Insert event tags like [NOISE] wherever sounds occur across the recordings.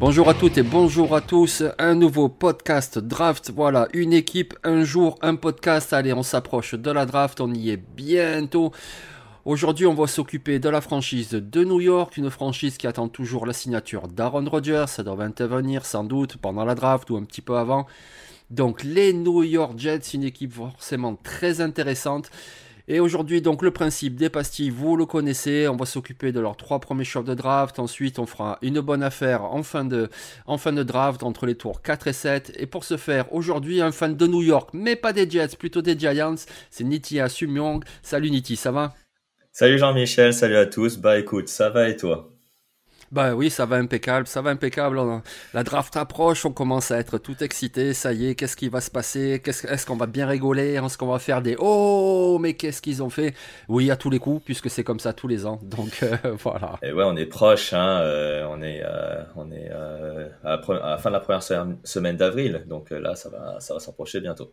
Bonjour à toutes et bonjour à tous, un nouveau podcast draft, voilà, une équipe, un jour, un podcast, allez on s'approche de la draft, on y est bientôt. Aujourd'hui on va s'occuper de la franchise de New York, une franchise qui attend toujours la signature d'Aaron Rodgers, ça doit intervenir sans doute pendant la draft ou un petit peu avant. Donc les New York Jets, une équipe forcément très intéressante. Et aujourd'hui, donc le principe des pastilles, vous le connaissez. On va s'occuper de leurs trois premiers choix de draft. Ensuite, on fera une bonne affaire en fin de, en fin de draft entre les tours 4 et 7. Et pour ce faire, aujourd'hui, un fan de New York, mais pas des Jets, plutôt des Giants, c'est Niti Asumyong. Salut Niti, ça va? Salut Jean-Michel, salut à tous. Bah écoute, ça va et toi? Bah oui, ça va impeccable, ça va impeccable. La draft approche, on commence à être tout excité. Ça y est, qu'est-ce qui va se passer? Est-ce qu'on va bien rigoler? Est-ce qu'on va faire des oh mais qu'est-ce qu'ils ont fait? Oui, à tous les coups, puisque c'est comme ça tous les ans. Donc euh, [LAUGHS] voilà. Et ouais, on est proche. Hein, euh, on est, euh, à, la fin de la première semaine d'avril. Donc là, ça va, ça va s'approcher bientôt.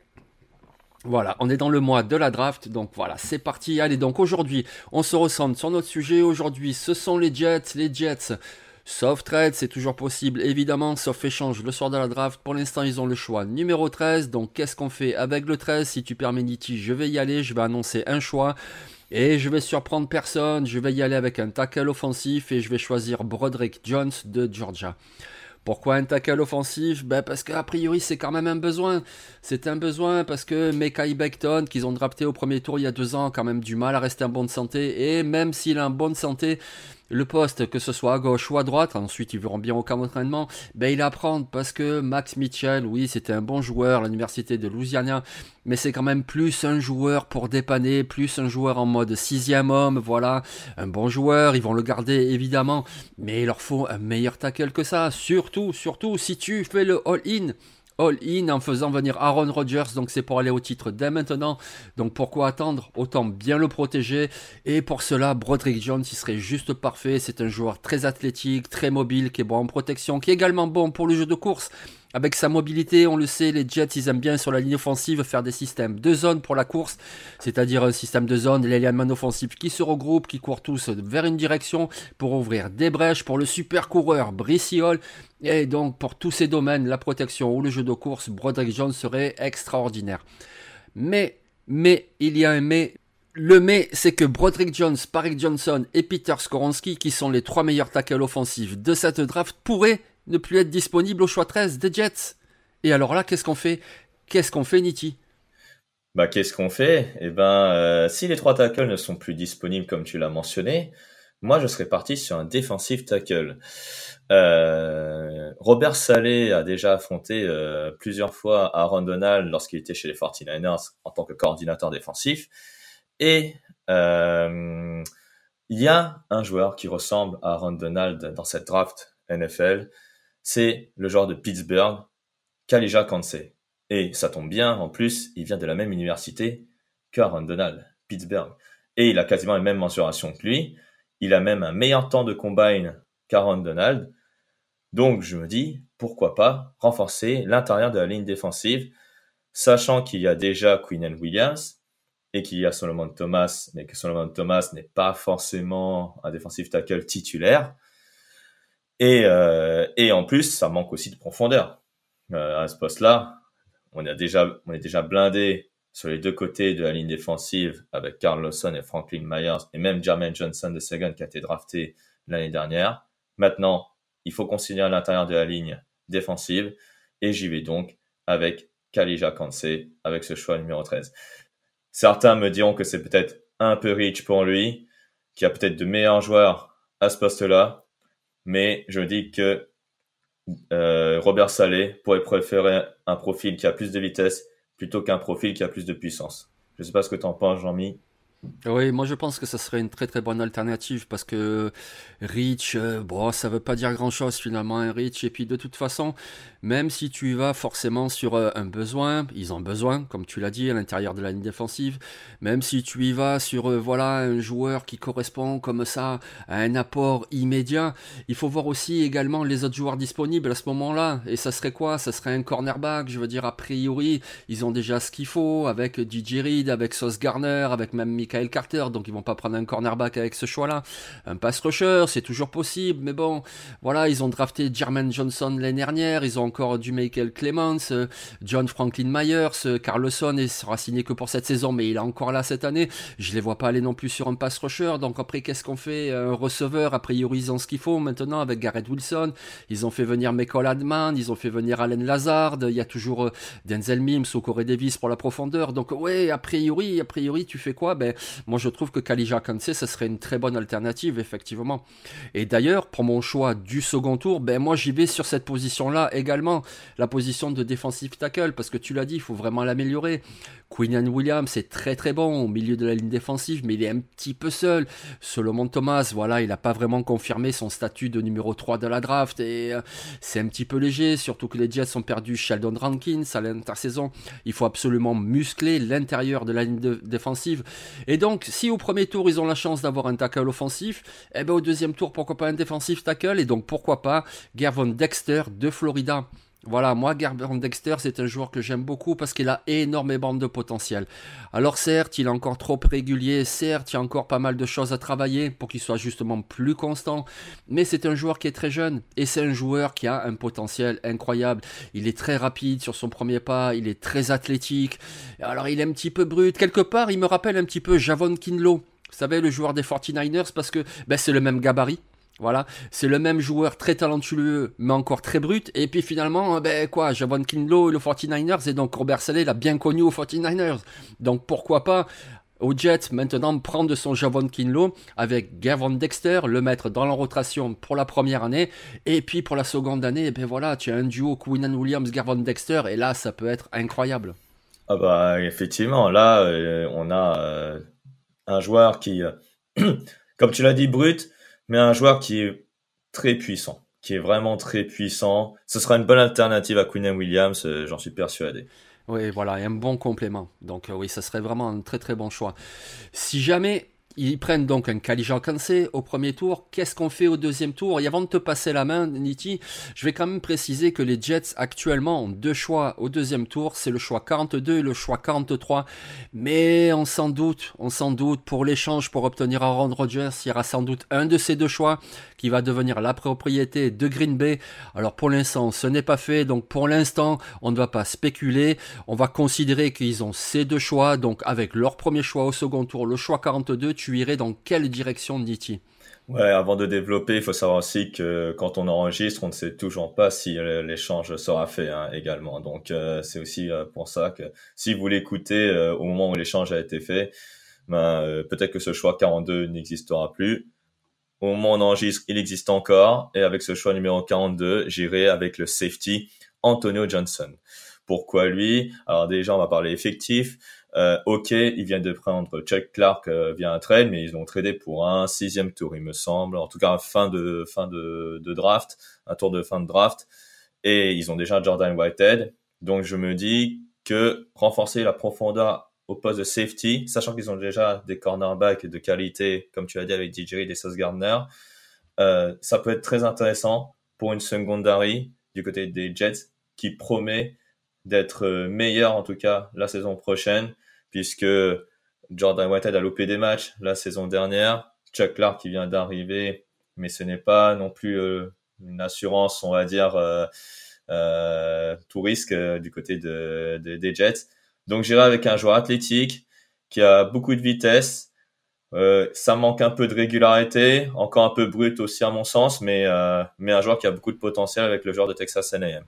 Voilà, on est dans le mois de la draft, donc voilà, c'est parti. Allez, donc aujourd'hui, on se ressente sur notre sujet. Aujourd'hui, ce sont les Jets, les Jets. Sauf trade, c'est toujours possible, évidemment, sauf échange le soir de la draft. Pour l'instant, ils ont le choix numéro 13. Donc, qu'est-ce qu'on fait avec le 13 Si tu permets, Niti, je vais y aller. Je vais annoncer un choix. Et je vais surprendre personne. Je vais y aller avec un tackle offensif et je vais choisir Broderick Jones de Georgia. Pourquoi un tackle offensif? Ben Parce qu'a priori, c'est quand même un besoin. C'est un besoin parce que Mekai Beckton, qu'ils ont drafté au premier tour il y a deux ans, a quand même du mal à rester en bonne santé. Et même s'il est en bonne santé, le poste, que ce soit à gauche ou à droite, ensuite ils verront bien au camp d'entraînement, ben il apprend parce que Max Mitchell, oui, c'était un bon joueur à l'université de Louisiana, mais c'est quand même plus un joueur pour dépanner, plus un joueur en mode sixième homme, voilà, un bon joueur, ils vont le garder évidemment, mais il leur faut un meilleur tackle que ça, surtout, surtout si tu fais le all-in all-in en faisant venir Aaron Rodgers. Donc c'est pour aller au titre dès maintenant. Donc pourquoi attendre? Autant bien le protéger. Et pour cela, Broderick Jones, il serait juste parfait. C'est un joueur très athlétique, très mobile, qui est bon en protection, qui est également bon pour le jeu de course. Avec sa mobilité, on le sait, les Jets, ils aiment bien sur la ligne offensive faire des systèmes de zone pour la course, c'est-à-dire un système de zone, les linemen offensifs qui se regroupent, qui courent tous vers une direction pour ouvrir des brèches pour le super coureur. Et donc, pour tous ces domaines, la protection ou le jeu de course, Broderick Jones serait extraordinaire. Mais, mais, il y a un mais, le mais, c'est que Broderick Jones, Parik Johnson et Peter Skoronski, qui sont les trois meilleurs tackles offensifs de cette draft, pourraient ne plus être disponible au choix 13 des Jets. Et alors là, qu'est-ce qu'on fait? Qu'est-ce qu'on fait, Nitti? Bah, qu'est-ce qu'on fait? Eh ben, euh, si les trois tackles ne sont plus disponibles comme tu l'as mentionné, moi, je serais parti sur un défensif tackle. Euh, Robert Saleh a déjà affronté euh, plusieurs fois Aaron Donald lorsqu'il était chez les 49ers en tant que coordinateur défensif. Et il y a un joueur qui ressemble à Aaron Donald dans cette draft NFL c'est le joueur de Pittsburgh, Kalija Kansey. Et ça tombe bien, en plus, il vient de la même université qu'Aaron Donald, Pittsburgh. Et il a quasiment la même mensuration que lui. Il a même un meilleur temps de combine qu'Aaron Donald. Donc je me dis, pourquoi pas renforcer l'intérieur de la ligne défensive, sachant qu'il y a déjà Quinnen Williams et qu'il y a Solomon Thomas, mais que Solomon Thomas n'est pas forcément un défensif tackle titulaire. Et, euh, et en plus, ça manque aussi de profondeur. Euh, à ce poste-là, on, a déjà, on est déjà blindé sur les deux côtés de la ligne défensive avec Carl Lawson et Franklin Myers et même Jermaine Johnson de Second qui a été drafté l'année dernière. Maintenant, il faut considérer l'intérieur de la ligne défensive et j'y vais donc avec Kalija Kansé avec ce choix numéro 13. Certains me diront que c'est peut-être un peu rich pour lui, qu'il y a peut-être de meilleurs joueurs à ce poste-là, mais je dis que euh, Robert Salé pourrait préférer un profil qui a plus de vitesse plutôt qu'un profil qui a plus de puissance. Je ne sais pas ce que tu en penses, Jean-Mi. Oui, moi je pense que ça serait une très très bonne alternative parce que Rich, euh, bon, ça veut pas dire grand chose finalement, un Rich. Et puis de toute façon, même si tu y vas forcément sur euh, un besoin, ils ont besoin, comme tu l'as dit, à l'intérieur de la ligne défensive. Même si tu y vas sur euh, voilà un joueur qui correspond comme ça à un apport immédiat, il faut voir aussi également les autres joueurs disponibles à ce moment-là. Et ça serait quoi? Ça serait un cornerback. Je veux dire, a priori, ils ont déjà ce qu'il faut avec DJ Reed, avec Sauce Garner, avec même Mick Kyle Carter, donc ils vont pas prendre un cornerback avec ce choix-là. Un pass rusher, c'est toujours possible, mais bon, voilà, ils ont drafté Jermaine Johnson l'année dernière, ils ont encore du Michael Clemens, euh, John Franklin Myers, euh, Carlson et sera signé que pour cette saison, mais il est encore là cette année. Je les vois pas aller non plus sur un pass rusher, donc après, qu'est-ce qu'on fait Un receveur, a priori, ils ont ce qu'il faut maintenant avec Garrett Wilson. Ils ont fait venir Michael Adman, ils ont fait venir Allen Lazard, il y a toujours euh, Denzel Mims ou Corey Davis pour la profondeur. Donc, ouais, a priori, a priori, tu fais quoi? Ben, moi, je trouve que Kalija Kansé, ça serait une très bonne alternative, effectivement. Et d'ailleurs, pour mon choix du second tour, ben moi, j'y vais sur cette position-là également, la position de defensive tackle, parce que tu l'as dit, il faut vraiment l'améliorer. Quinian Williams est très très bon au milieu de la ligne défensive, mais il est un petit peu seul. Solomon Thomas, voilà, il n'a pas vraiment confirmé son statut de numéro 3 de la draft et euh, c'est un petit peu léger, surtout que les Jets ont perdu Sheldon Rankins à l'intersaison. Il faut absolument muscler l'intérieur de la ligne défensive. Donc, si au premier tour ils ont la chance d'avoir un tackle offensif, eh ben au deuxième tour, pourquoi pas un défensif tackle? Et donc pourquoi pas Gervon Dexter de Florida. Voilà, moi, Gervon Dexter, c'est un joueur que j'aime beaucoup parce qu'il a énormément de potentiel. Alors certes, il est encore trop régulier, certes, il y a encore pas mal de choses à travailler pour qu'il soit justement plus constant, mais c'est un joueur qui est très jeune et c'est un joueur qui a un potentiel incroyable. Il est très rapide sur son premier pas, il est très athlétique, alors il est un petit peu brut. Quelque part, il me rappelle un petit peu Javon Kinlo. Vous savez, le joueur des 49ers, parce que ben, c'est le même gabarit. Voilà, c'est le même joueur très talentueux, mais encore très brut. Et puis finalement, ben quoi, Javon Kinlo et le 49ers, et donc Robert Saleh l'a bien connu aux 49ers. Donc pourquoi pas aux Jets maintenant prendre son Javon Kinlo avec Gavon Dexter, le mettre dans la rotation pour la première année. Et puis pour la seconde année, ben voilà, tu as un duo Quinnan Williams, Gavon Dexter, et là ça peut être incroyable. Ah bah effectivement, là euh, on a euh, un joueur qui, euh, [CLEARS THROAT] comme tu l'as dit, brut mais un joueur qui est très puissant, qui est vraiment très puissant. Ce sera une bonne alternative à Quinn Williams, euh, j'en suis persuadé. Oui, voilà, et un bon complément. Donc euh, oui, ça serait vraiment un très très bon choix. Si jamais ils prennent donc un Kalija Kansé au premier tour. Qu'est-ce qu'on fait au deuxième tour? Et avant de te passer la main, Niti, je vais quand même préciser que les Jets actuellement ont deux choix au deuxième tour. C'est le choix 42 et le choix 43. Mais on s'en doute, on s'en doute, pour l'échange pour obtenir Aaron Rodgers, il y aura sans doute un de ces deux choix qui va devenir la propriété de Green Bay. Alors pour l'instant, ce n'est pas fait. Donc pour l'instant, on ne va pas spéculer. On va considérer qu'ils ont ces deux choix. Donc avec leur premier choix au second tour, le choix 42, tu irais dans quelle direction, Niti Ouais, avant de développer, il faut savoir aussi que quand on enregistre, on ne sait toujours pas si l'échange sera fait hein, également. Donc euh, c'est aussi euh, pour ça que si vous l'écoutez euh, au moment où l'échange a été fait, ben, peut-être que ce choix 42 n'existera plus. Au moment où on enregistre, il existe encore. Et avec ce choix numéro 42, j'irai avec le safety Antonio Johnson. Pourquoi lui? Alors déjà, on va parler effectif. Euh, ok, ils viennent de prendre Chuck Clark euh, via un trade, mais ils l'ont tradé pour un sixième tour, il me semble. En tout cas, fin de fin de, draft, un tour de fin de draft. Et ils ont déjà Jordan Whitehead. Donc je me dis que renforcer la profondeur au poste de safety, sachant qu'ils ont déjà des cornerbacks de qualité, comme tu as dit avec DJ et Sauce Gardner, euh, ça peut être très intéressant pour une secondary du côté des Jets qui promet d'être euh, meilleur en tout cas la saison prochaine puisque Jordan Whitehead a loupé des matchs la saison dernière, Chuck Clark qui vient d'arriver, mais ce n'est pas non plus euh, une assurance, on va dire, tout risque du côté de, des Jets. Donc j'irai avec un joueur athlétique qui a beaucoup de vitesse, euh, ça manque un peu de régularité, encore un peu brut aussi à mon sens, mais, euh, mais un joueur qui a beaucoup de potentiel avec le joueur de Texas A&M.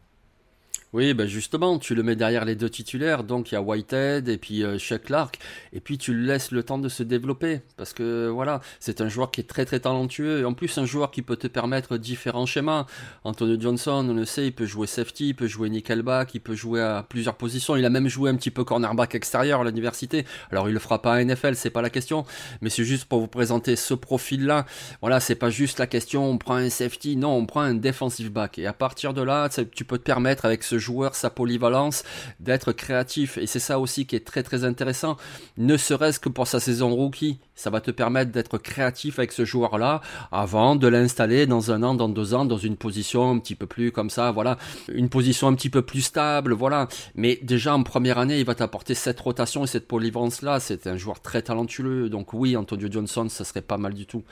Oui, ben justement, tu le mets derrière les deux titulaires, donc il y a Whitehead et puis euh, Clark, et puis tu le laisses le temps de se développer, parce que voilà, c'est un joueur qui est très très talentueux, et en plus un joueur qui peut te permettre différents schémas. Antonio Johnson, on le sait, il peut jouer safety, il peut jouer nickelback, il peut jouer à plusieurs positions, il a même joué un petit peu cornerback extérieur à l'université, alors il le fera pas à NFL, c'est pas la question, mais c'est juste pour vous présenter ce profil-là, voilà, c'est pas juste la question, on prend un safety, non, on prend un defensive back, et à partir de là, tu peux te permettre avec ce joueur, sa polyvalence, d'être créatif. Et c'est ça aussi qui est très très intéressant, ne serait-ce que pour sa saison rookie. Ça va te permettre d'être créatif avec ce joueur-là avant de l'installer dans un an, dans deux ans, dans une position un petit peu plus comme ça, voilà, une position un petit peu plus stable, voilà. Mais déjà en première année, il va t'apporter cette rotation et cette polyvalence-là. C'est un joueur très talentueux. Donc oui, Antonio Johnson, ça serait pas mal du tout.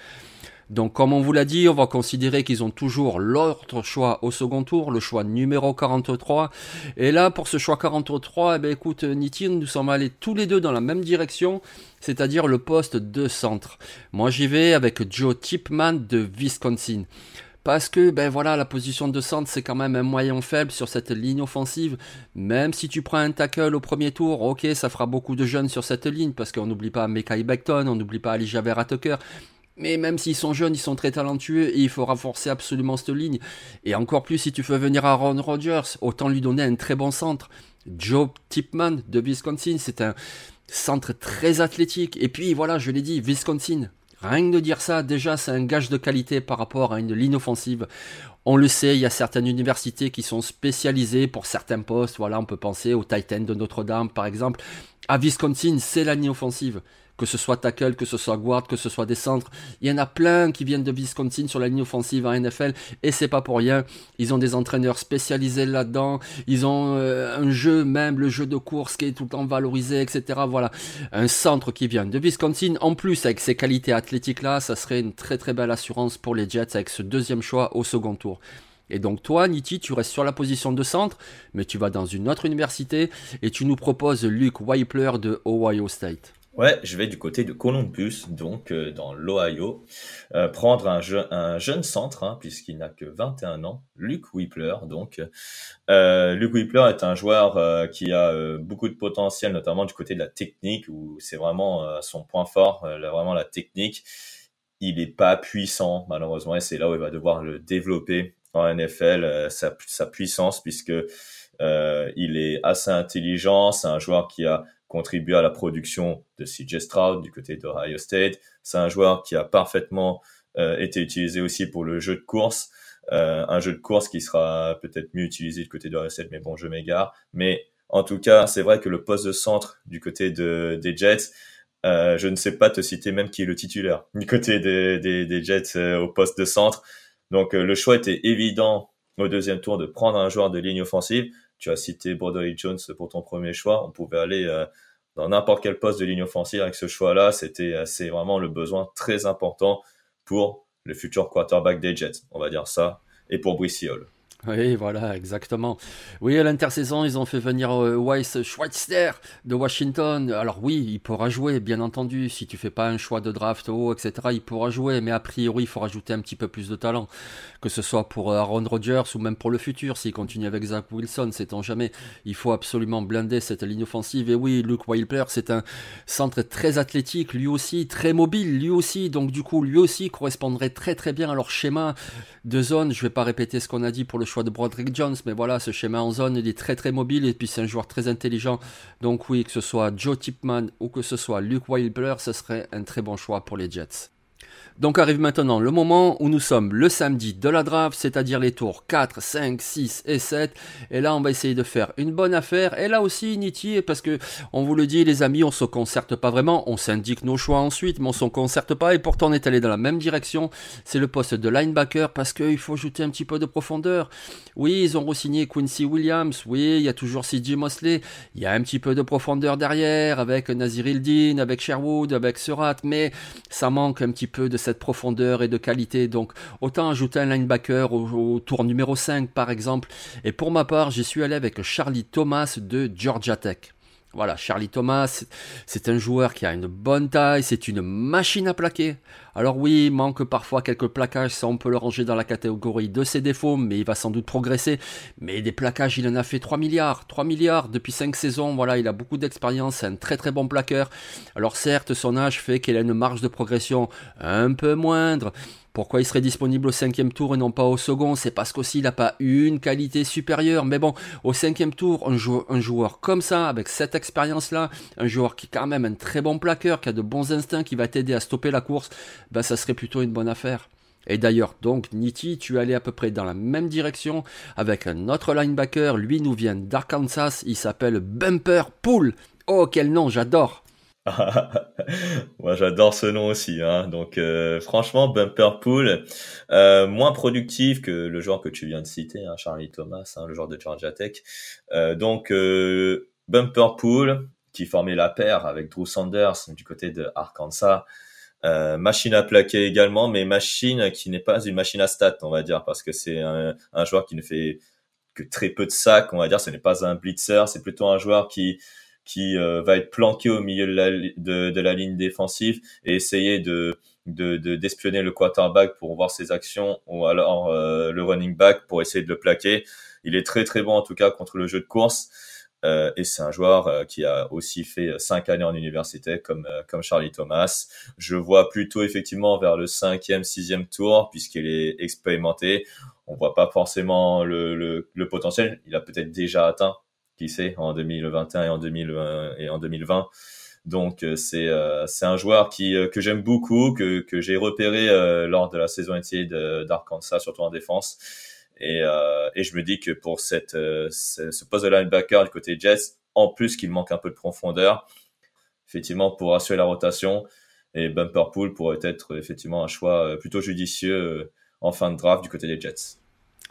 Donc comme on vous l'a dit, on va considérer qu'ils ont toujours l'autre choix au second tour, le choix numéro 43. Et là, pour ce choix 43, eh ben, écoute, Niti, nous sommes allés tous les deux dans la même direction, c'est-à-dire le poste de centre. Moi, j'y vais avec Joe Tipman de Wisconsin. Parce que, ben voilà, la position de centre, c'est quand même un moyen faible sur cette ligne offensive. Même si tu prends un tackle au premier tour, ok, ça fera beaucoup de jeunes sur cette ligne, parce qu'on n'oublie pas Mekai Beckton, on n'oublie pas Ali Vera Tucker. Mais même s'ils sont jeunes, ils sont très talentueux et il faut renforcer absolument cette ligne. Et encore plus si tu fais venir Aaron Rodgers, autant lui donner un très bon centre. Joe Tipman de Wisconsin, c'est un centre très athlétique. Et puis voilà, je l'ai dit, Wisconsin. Rien que de dire ça, déjà c'est un gage de qualité par rapport à une ligne offensive. On le sait, il y a certaines universités qui sont spécialisées pour certains postes. Voilà, on peut penser au Titan de Notre-Dame par exemple. À Wisconsin, c'est la ligne offensive que ce soit tackle, que ce soit guard, que ce soit des centres. Il y en a plein qui viennent de Wisconsin sur la ligne offensive en NFL et c'est pas pour rien. Ils ont des entraîneurs spécialisés là-dedans. Ils ont euh, un jeu, même le jeu de course qui est tout le temps valorisé, etc. Voilà. Un centre qui vient de Wisconsin. En plus, avec ces qualités athlétiques là, ça serait une très très belle assurance pour les Jets avec ce deuxième choix au second tour. Et donc toi, Niti, tu restes sur la position de centre, mais tu vas dans une autre université et tu nous proposes Luke Weipler de Ohio State. Ouais, je vais du côté de Columbus, donc euh, dans l'Ohio, euh, prendre un, un, jeune centre, hein, puisqu'il n'a que 21 ans, Luke Whippler. Donc, euh, Luke Whippler est un joueur euh, qui a beaucoup de potentiel, notamment du côté de la technique, où c'est vraiment son point fort, vraiment la technique. Il n'est pas puissant, malheureusement, et c'est là où il va devoir le développer en NFL, sa, sa, puissance, puisque il est assez intelligent, c'est un joueur qui a contribué à la production de CJ Stroud du côté d'Ohio State. C'est un joueur qui a parfaitement euh, été utilisé aussi pour le jeu de course. Euh, un jeu de course qui sera peut-être mieux utilisé du côté d'Ohio State, mais bon, je m'égare. Mais en tout cas, c'est vrai que le poste de centre du côté de, des Jets, euh, je ne sais pas te citer même qui est le titulaire du côté des, des, des Jets euh, au poste de centre. Donc euh, le choix était évident au deuxième tour de prendre un joueur de ligne offensive tu as cité Broderick Jones pour ton premier choix. On pouvait aller euh, dans n'importe quel poste de ligne offensive avec ce choix-là. C'était euh, c'est vraiment le besoin très important pour le futur quarterback des Jets, on va dire ça, et pour Brice oui, voilà, exactement. Oui, à l'intersaison, ils ont fait venir euh, Weiss Schweitzer de Washington. Alors oui, il pourra jouer, bien entendu. Si tu fais pas un choix de draft haut, etc., il pourra jouer. Mais a priori, il faut rajouter un petit peu plus de talent. Que ce soit pour euh, Aaron Rodgers ou même pour le futur. S'il continue avec Zach Wilson, sait-on jamais. Il faut absolument blinder cette ligne offensive. Et oui, Luke Wilper, c'est un centre très athlétique, lui aussi, très mobile, lui aussi. Donc du coup, lui aussi correspondrait très très bien à leur schéma de zone. Je vais pas répéter ce qu'on a dit pour le choix de Broderick Jones, mais voilà, ce schéma en zone, il est très très mobile et puis c'est un joueur très intelligent. Donc oui, que ce soit Joe Tipman ou que ce soit Luke Wilder, ce serait un très bon choix pour les Jets. Donc arrive maintenant le moment où nous sommes le samedi de la draft, c'est-à-dire les tours 4, 5, 6 et 7. Et là, on va essayer de faire une bonne affaire. Et là aussi, Niti, parce que on vous le dit, les amis, on se concerte pas vraiment. On s'indique nos choix ensuite, mais on se concerte pas. Et pourtant, on est allé dans la même direction. C'est le poste de linebacker parce qu'il faut ajouter un petit peu de profondeur. Oui, ils ont re-signé Quincy Williams. Oui, il y a toujours CJ Mosley. Il y a un petit peu de profondeur derrière avec Nazir Hildin, avec Sherwood, avec Surat. Mais ça manque un petit peu de cette cette profondeur et de qualité. Donc autant ajouter un linebacker au, tour numéro 5 par exemple. Et pour ma part, j'y suis allé avec Charlie Thomas de Georgia Tech. Voilà, Charlie Thomas, c'est un joueur qui a une bonne taille, c'est une machine à plaquer. Alors oui, il manque parfois quelques plaquages, ça on peut le ranger dans la catégorie de ses défauts, mais il va sans doute progresser. Mais des plaquages, il en a fait 3 milliards, 3 milliards depuis 5 saisons, voilà, il a beaucoup d'expérience, c'est un très très bon plaqueur. Alors certes, son âge fait qu'il a une marge de progression un peu moindre, pourquoi il serait disponible au cinquième tour et non pas au second? C'est parce qu'aussi il n'a pas une qualité supérieure. Mais bon, au cinquième tour, un joueur, comme ça, avec cette expérience-là, un joueur qui est quand même un très bon plaqueur, qui a de bons instincts, qui va t'aider à stopper la course, ben ça serait plutôt une bonne affaire. Et d'ailleurs, donc, Nitti, tu allé à peu près dans la même direction avec un autre linebacker. Lui nous vient d'Arkansas. Il s'appelle Bumper Pool. Oh, quel nom, j'adore. [LAUGHS] Moi, j'adore ce nom aussi. Hein. Donc, euh, franchement, Bumper Pool, euh, moins productif que le joueur que tu viens de citer, hein, Charlie Thomas, hein, le joueur de Georgia Tech. Euh, donc, Bumper Pool, qui formait la paire avec Drew Sanders du côté de Arkansas. machine à plaquer également, mais machine qui n'est pas une machine à stats, on va dire, parce que c'est un, un joueur qui ne fait que très peu de sacs, on va dire. Ce n'est pas un blitzer, c'est plutôt un joueur qui qui euh, va être planqué au milieu de la, de, de la ligne défensive et essayer de de d'espionner le quarterback pour voir ses actions ou alors euh, le running back pour essayer de le plaquer. Il est très très bon en tout cas contre le jeu de course. Euh, et c'est un joueur euh, qui a aussi fait cinq années en université comme comme Charlie Thomas. Je vois plutôt effectivement vers le cinquième, sixième tour puisqu'il est expérimenté. On voit pas forcément le, le, le potentiel. Il a peut-être déjà atteint qui sait, en 2021 et en, 2000, et en 2020. Donc euh, c'est euh, c'est un joueur qui euh, que j'aime beaucoup que que j'ai repéré lors de la saison entière d'Arkansas surtout en défense et et je me dis que pour cette ce, poste de linebacker du côté Jets en plus qu'il manque un peu de profondeur effectivement pour assurer la rotation et Bumper Pool pourrait être effectivement un choix plutôt judicieux en fin de draft du côté des Jets.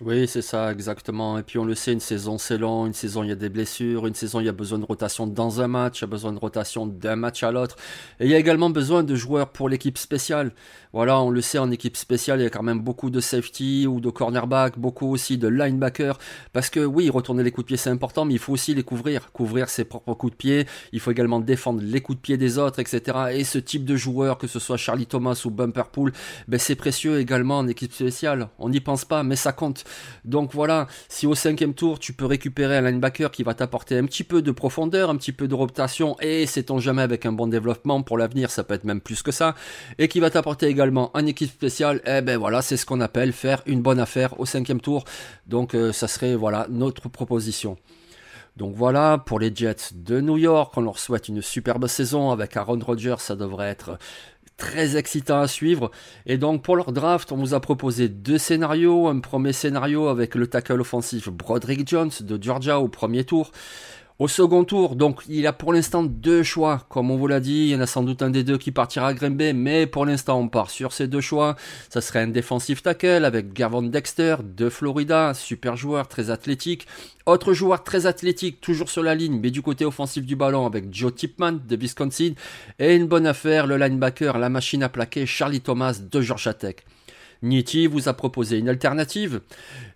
Oui, c'est ça, exactement. Et puis on le sait, une saison c'est long, une saison il y a des blessures, une saison il y a besoin de rotation dans un match, il y a besoin de rotation d'un match à l'autre. Et il y a également besoin de joueurs pour l'équipe spéciale. Voilà, on le sait, en équipe spéciale, il y a quand même beaucoup de safety ou de cornerback, beaucoup aussi de linebacker. Parce que oui, retourner les coups de pied c'est important, mais il faut aussi les couvrir, couvrir ses propres coups de pied. Il faut également défendre les coups de pied des autres, etc. Et ce type de joueur, que ce soit Charlie Thomas ou Bumper Pool, ben c'est précieux également en équipe spéciale. On n'y pense pas, mais ça compte. Donc voilà, si au cinquième tour tu peux récupérer un linebacker qui va t'apporter un petit peu de profondeur, un petit peu de rotation, et c'est on jamais avec un bon développement pour l'avenir, ça peut être même plus que ça, et qui va t'apporter également un équipe spéciale, eh ben voilà, c'est ce qu'on appelle faire une bonne affaire au cinquième tour. Donc euh, ça serait voilà notre proposition. Donc voilà, pour les Jets de New York, on leur souhaite une superbe saison avec Aaron Rodgers, ça devrait être très excitant à suivre. Et donc pour leur draft, on vous a proposé deux scénarios. Un premier scénario avec le tackle offensif Broderick Jones de Georgia au premier tour. Au second tour, donc il a pour l'instant deux choix. Comme on vous l'a dit, il y en a sans doute un des deux qui partira à Green mais pour l'instant on part sur ces deux choix. Ça serait un défensif tackle avec Gavon Dexter de Florida, super joueur, très athlétique. Autre joueur très athlétique, toujours sur la ligne, mais du côté offensif du ballon avec Joe Tipman de Wisconsin. Et une bonne affaire, le linebacker, la machine à plaquer, Charlie Thomas de Georgia Tech. Nitti vous a proposé une alternative.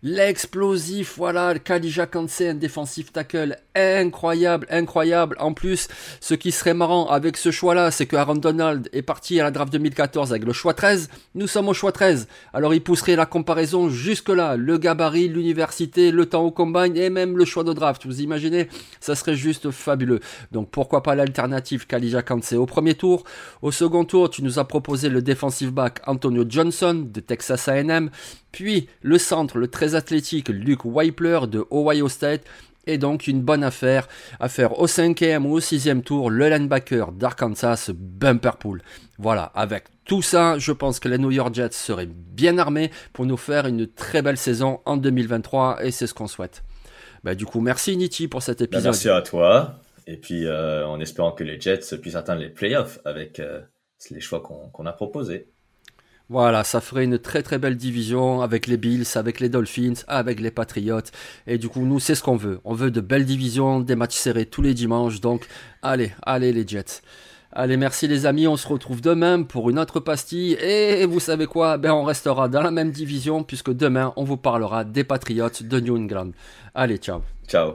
L'explosif, voilà, Kalija Kansé, un défensif tackle incroyable, incroyable. En plus, ce qui serait marrant avec ce choix-là, c'est que Aaron Donald est parti à la draft 2014 avec le choix 13. Nous sommes au choix 13. Alors il pousserait la comparaison jusque-là. Le gabarit, l'université, le temps au combine et même le choix de draft. Vous imaginez Ça serait juste fabuleux. Donc pourquoi pas l'alternative Kalija Kansé au premier tour Au second tour, tu nous as proposé le defensive back Antonio Johnson de A&M, puis le centre, le très athlétique Luke Weipler de Ohio State, et donc une bonne affaire à faire au cinquième ou au sixième tour, le linebacker d'Arkansas, Bumperpool. Voilà, avec tout ça, je pense que les New York Jets seraient bien armés pour nous faire une très belle saison en 2023 et c'est ce qu'on souhaite. Bah, du coup, merci Nitti pour cet bah, épisode. merci à toi. Et puis, euh, en espérant que les Jets puissent atteindre les playoffs avec euh, les choix qu'on a proposés. Voilà, ça ferait une très très belle division avec les Bills, avec les Dolphins, avec les Patriots. Et du coup, nous, c'est ce qu'on veut. On veut de belles divisions, des matchs serrés tous les dimanches. Donc, allez, allez les Jets. Allez, merci les amis, on se retrouve demain pour une autre pastille. Et vous savez quoi? Ben on restera dans la même division puisque demain on vous parlera des Patriots de New England. Allez, ciao. Ciao.